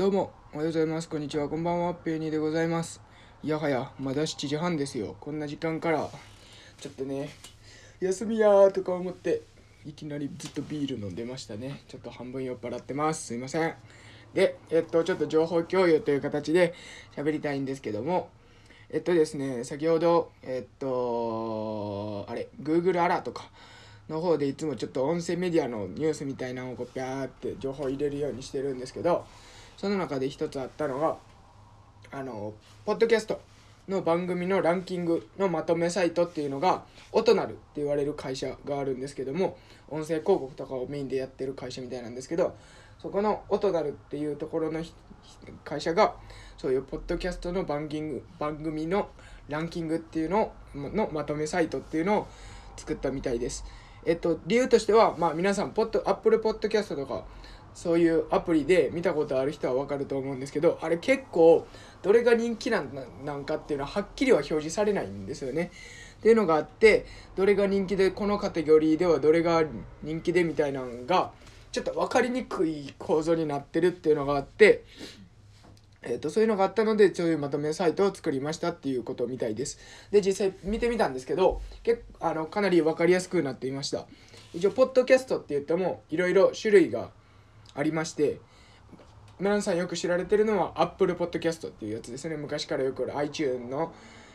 どうも、おはようございます。こんにちは。こんばんは。ペーニーでございます。いやはや、まだ7時半ですよ。こんな時間から、ちょっとね、休みやーとか思って、いきなりずっとビール飲んでましたね。ちょっと半分酔っ払ってます。すいません。で、えっと、ちょっと情報共有という形で喋りたいんですけども、えっとですね、先ほど、えっと、あれ、Google アラーとかの方でいつもちょっと音声メディアのニュースみたいなのをこうピャーって情報を入れるようにしてるんですけど、その中で一つあったのが、あの、ポッドキャストの番組のランキングのまとめサイトっていうのが、オトナルって言われる会社があるんですけども、音声広告とかをメインでやってる会社みたいなんですけど、そこのオトナルっていうところの会社が、そういうポッドキャストの番組番組のランキングっていうののまとめサイトっていうのを作ったみたいです。えっと、理由としては、まあ、皆さんポッド、アップルポッドキャストとかそういうアプリで見たことある人は分かると思うんですけどあれ結構どれが人気なんなんかっていうのははっきりは表示されないんですよね。っていうのがあってどれが人気でこのカテゴリーではどれが人気でみたいなのがちょっと分かりにくい構造になってるっていうのがあって。えー、とそういうのがあったのでそういうまとめサイトを作りましたっていうことみたいです。で実際見てみたんですけど結あのかなり分かりやすくなっていました。一応ポッドキャストって言ってもいろいろ種類がありまして皆さんよく知られてるのは Apple Podcast っていうやつですね。昔からよくある iTunes の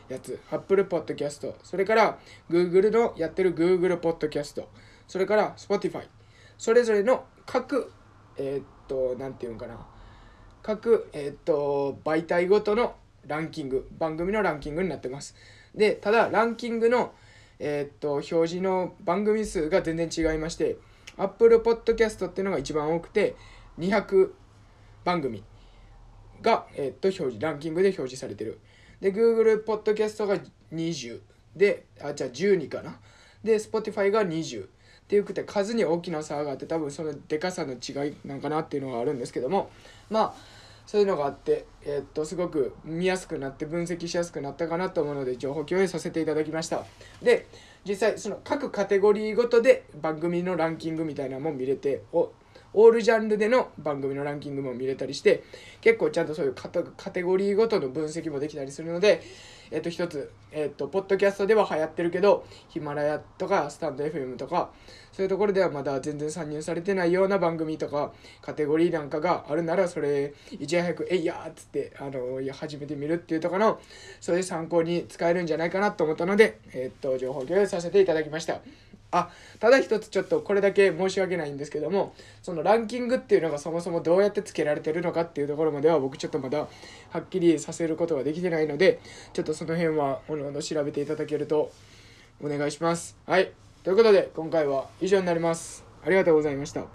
やつ。Apple Podcast それから Google のやってる Google Podcast それから Spotify それぞれの各えー、っと何て言うのかな。各、えー、っと媒体ごとのランキング。番組のランキングになってます。でただランキングのえー、っと表示の番組数が全然違いまして Apple Podcast っていうのが一番多くて200番組が、えー、っと表示ランキングで表示されてる。で Google Podcast が20であじゃあ12かな。で Spotify が20っていうくて数に大きな差があって多分そのでかさの違いなんかなっていうのがあるんですけども。まあそういうのがあって、えー、っとすごく見やすくなって分析しやすくなったかなと思うので情報共有させていただきました。で実際その各カテゴリーごとで番組のランキングみたいなもん見れておオールジャンルでの番組のランキングも見れたりして結構ちゃんとそういうカテゴリーごとの分析もできたりするのでえっと一つえっとポッドキャストでは流行ってるけどヒマラヤとかスタンド FM とかそういうところではまだ全然参入されてないような番組とかカテゴリーなんかがあるならそれいち早く「えいや!」っつってあの始めてみるっていうところのそういう参考に使えるんじゃないかなと思ったのでえっと情報共有させていただきましたあただ一つちょっとこれだけ申し訳ないんですけどもそのランキングっていうのがそもそもどうやってつけられてるのかっていうところまでは僕ちょっとまだはっきりさせることができてないのでちょっとその辺はおのおの調べていただけるとお願いします。はい。ということで今回は以上になります。ありがとうございました。